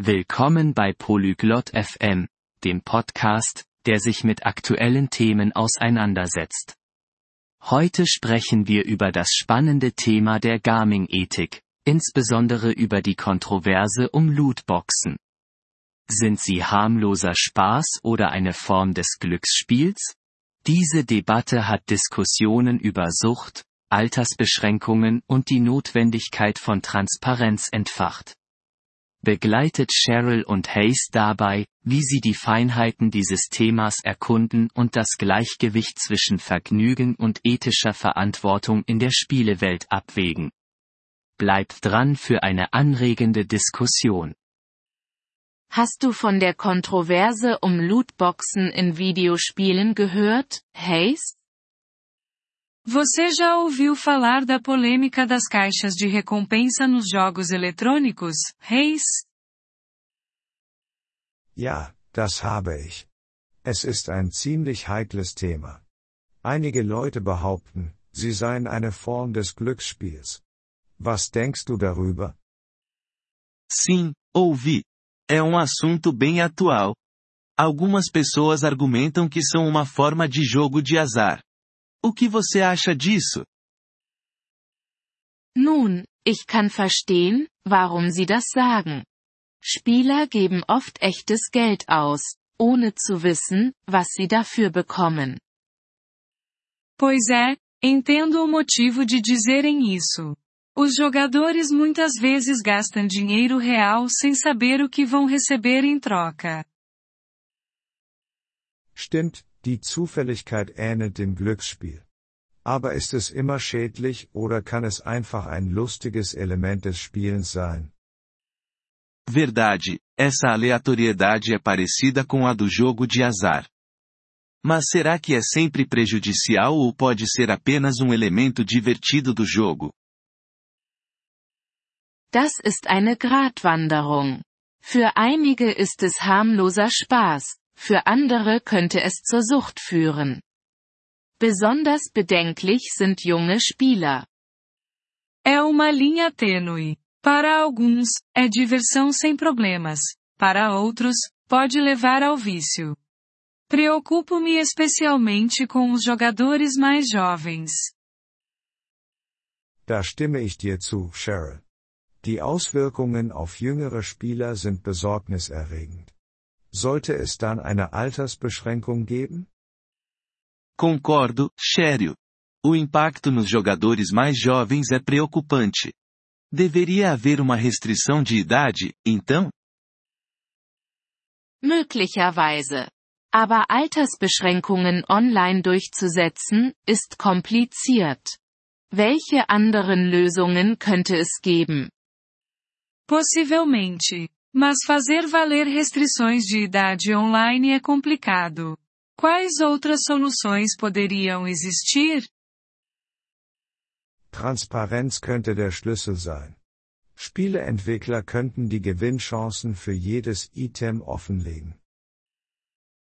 Willkommen bei Polyglot FM, dem Podcast, der sich mit aktuellen Themen auseinandersetzt. Heute sprechen wir über das spannende Thema der Gaming-Ethik, insbesondere über die Kontroverse um Lootboxen. Sind sie harmloser Spaß oder eine Form des Glücksspiels? Diese Debatte hat Diskussionen über Sucht, Altersbeschränkungen und die Notwendigkeit von Transparenz entfacht begleitet Cheryl und Hayes dabei, wie sie die Feinheiten dieses Themas erkunden und das Gleichgewicht zwischen Vergnügen und ethischer Verantwortung in der Spielewelt abwägen. Bleibt dran für eine anregende Diskussion. Hast du von der Kontroverse um Lootboxen in Videospielen gehört, Hayes? Você já ouviu falar da polêmica das caixas de recompensa nos jogos eletrônicos, Reis? Ja, das habe ich. Es ist ein ziemlich heikles Thema. Einige Leute behaupten, sie seien eine Form des Glücksspiels. Was denkst du darüber? Sim, ouvi. É um assunto bem atual. Algumas pessoas argumentam que são uma forma de jogo de azar. O que você acha disso? Nun, ich kann verstehen, warum Sie das sagen. Spieler geben oft echtes Geld aus, ohne zu wissen, was sie dafür bekommen. Pois é, entendo o motivo de dizerem isso. Os jogadores muitas vezes gastam dinheiro real sem saber o que vão receber em troca. Stimmt, Die Zufälligkeit ähnelt dem Glücksspiel. Aber ist es immer schädlich oder kann es einfach ein lustiges Element des Spielens sein? Verdade, essa aleatoriedade é parecida com a do jogo de azar. Mas será que é sempre prejudicial ou pode ser apenas um elemento divertido do jogo? Das ist eine Gratwanderung. Für einige ist es harmloser Spaß, für andere könnte es zur Sucht führen. Besonders bedenklich sind junge Spieler. É uma linha tênue. Para alguns, é diversão sem problemas. Para outros, pode levar ao vício. Preocupo-me especialmente com os jogadores mais jovens. Da stimme ich dir zu, Cheryl. Die Auswirkungen auf jüngere Spieler sind besorgniserregend. Sollte es dann eine Altersbeschränkung geben? Concordo, Shério. O impacto nos jogadores mais jovens é preocupante. Deveria haver uma restrição de idade, então? Möglicherweise. Aber Altersbeschränkungen online durchzusetzen, ist kompliziert. Welche anderen Lösungen könnte es geben? Possivelmente. Mas fazer valer restrições de idade online é complicado. Quais outras soluções poderiam existir? Transparenz könnte der Schlüssel sein. Spieleentwickler könnten die Gewinnchancen für jedes Item offenlegen.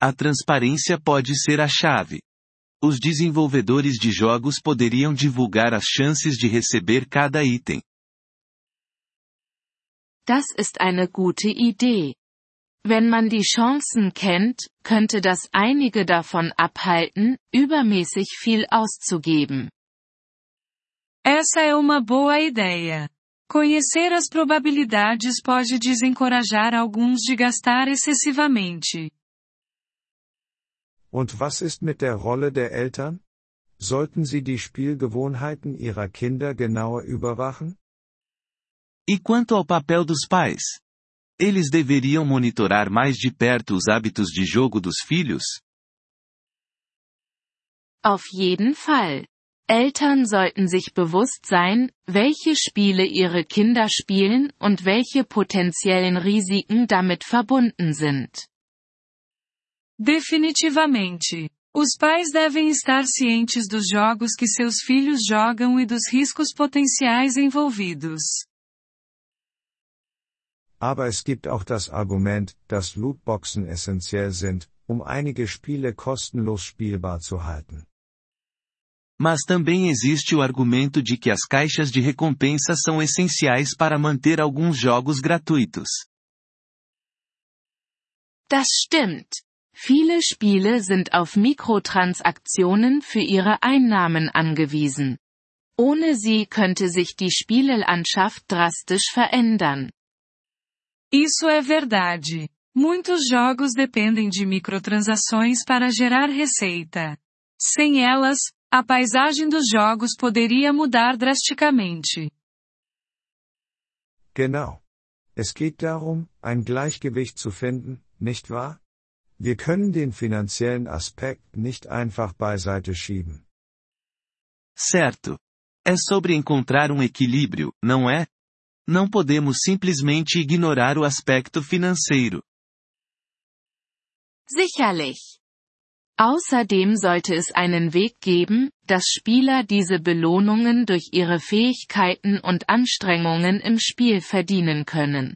A transparência pode ser a chave. Os desenvolvedores de jogos poderiam divulgar as chances de receber cada item. Das ist eine gute Idee. Wenn man die Chancen kennt, könnte das einige davon abhalten, übermäßig viel auszugeben. Essa é uma boa ideia. Conhecer as probabilidades pode desencorajar alguns de gastar excessivamente. Und was ist mit der Rolle der Eltern? Sollten sie die Spielgewohnheiten ihrer Kinder genauer überwachen? E quanto ao papel dos pais? Eles deveriam monitorar mais de perto os hábitos de jogo dos filhos? Auf jeden Fall. Eltern sollten sich bewusst sein, welche Spiele ihre Kinder spielen und welche potenziellen Risiken damit verbunden sind. Definitivamente. Os pais devem estar cientes dos jogos que seus filhos jogam e dos riscos potenciais envolvidos. Aber es gibt auch das Argument, dass Lootboxen essentiell sind, um einige Spiele kostenlos spielbar zu halten. Mas também existe o argumento de que as caixas de recompensa são essenciais para manter alguns jogos gratuitos. Das stimmt. Viele Spiele sind auf Mikrotransaktionen für ihre Einnahmen angewiesen. Ohne sie könnte sich die Spielelandschaft drastisch verändern. Isso é verdade. Muitos jogos dependem de microtransações para gerar receita. Sem elas, a paisagem dos jogos poderia mudar drasticamente. Genau. Es geht darum, ein Gleichgewicht zu finden, nicht wahr? Wir können den finanziellen Aspekt nicht einfach beiseite schieben. Certo. É sobre encontrar um equilíbrio, não é? Não podemos simplesmente ignorar o aspecto financeiro. Sicherlich. Außerdem sollte es einen Weg geben, dass Spieler diese Belohnungen durch ihre Fähigkeiten und Anstrengungen im Spiel verdienen können.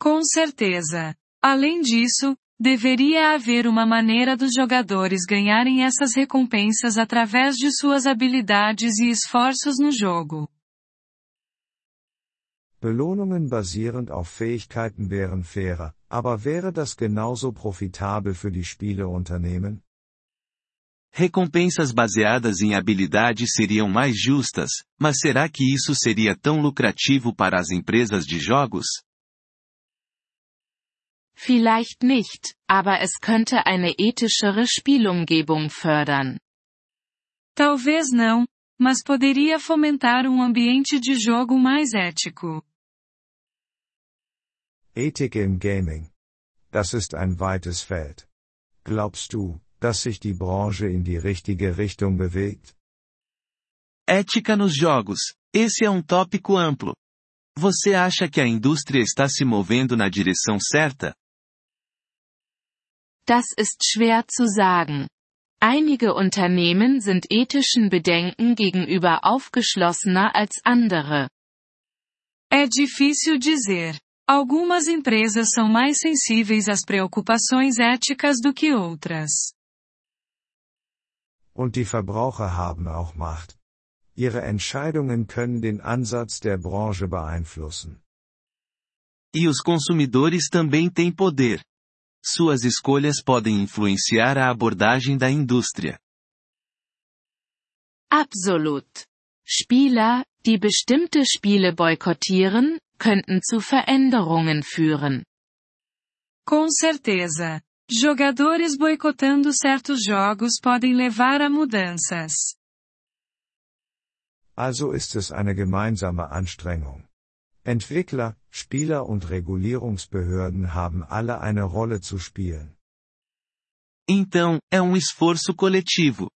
Com certeza. Além disso, deveria haver uma maneira dos jogadores ganharem essas recompensas através de suas habilidades e esforços no jogo. Belohnungen basierend auf Fähigkeiten wären fairer, aber wäre das genauso profitabel für die Spieleunternehmen? Recompensas baseadas em habilidade seriam mais justas, mas será que isso seria tão lucrativo para as empresas de jogos? Vielleicht nicht, aber es könnte eine ethischere Spielumgebung fördern. Talvez não, mas poderia fomentar um ambiente de jogo mais ético. Ethik im Gaming. Das ist ein weites Feld. Glaubst du, dass sich die Branche in die richtige Richtung bewegt? Ética nos jogos. Esse é um tópico amplo. Você acha que a indústria está se movendo na direção certa? Das ist schwer zu sagen. Einige Unternehmen sind ethischen Bedenken gegenüber aufgeschlossener als andere. É difícil dizer. Algumas empresas são mais sensíveis às preocupações éticas do que outras. Und die Verbraucher haben auch Macht. Ihre Entscheidungen können den Ansatz der Branche beeinflussen. E os consumidores também têm poder. Suas escolhas podem influenciar a abordagem da indústria. Absolut. Spieler, die bestimmte Spiele boykottieren, könnten zu Veränderungen führen. Com certeza. Jogadores boicotando certos jogos podem levar a mudanças. Also ist es eine gemeinsame Anstrengung. Entwickler, Spieler und Regulierungsbehörden haben alle eine Rolle zu spielen. Então, é um esforço coletivo.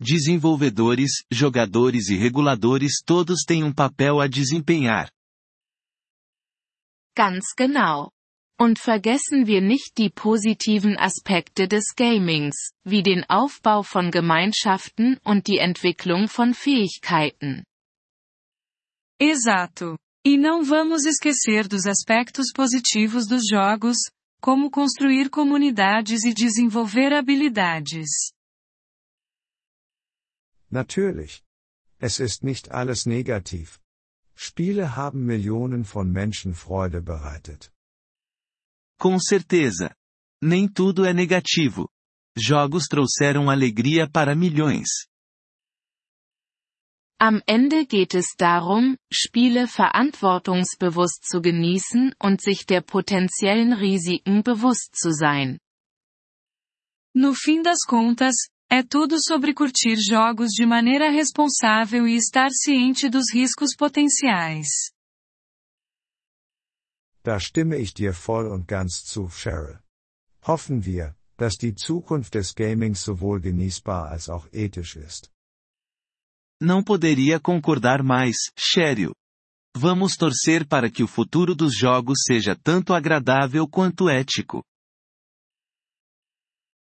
Desenvolvedores, jogadores e reguladores todos têm um papel a desempenhar. Ganz genau. Und vergessen wir nicht die positiven Aspekte des Gamings, wie den Aufbau von Gemeinschaften und die Entwicklung von Fähigkeiten. Exato. E não vamos esquecer dos aspectos positivos dos jogos, como construir comunidades e desenvolver habilidades. Natürlich. Es ist nicht alles negativ. Spiele haben Millionen von Menschen Freude bereitet. Com certeza. Nem tudo é negativo. Jogos trouxeram alegria para milhões. Am Ende geht es darum, Spiele verantwortungsbewusst zu genießen und sich der potenziellen Risiken bewusst zu sein. No fim das contas, é tudo sobre curtir jogos de maneira responsável e estar ciente dos riscos potenciais. Da stimme ich dir voll und ganz zu, Cheryl. Hoffen wir, dass die Zukunft des Gamings sowohl genießbar als auch ethisch ist. Não poderia concordar mais, Cheryl. Vamos torcer para que o futuro dos jogos seja tanto agradável quanto ético.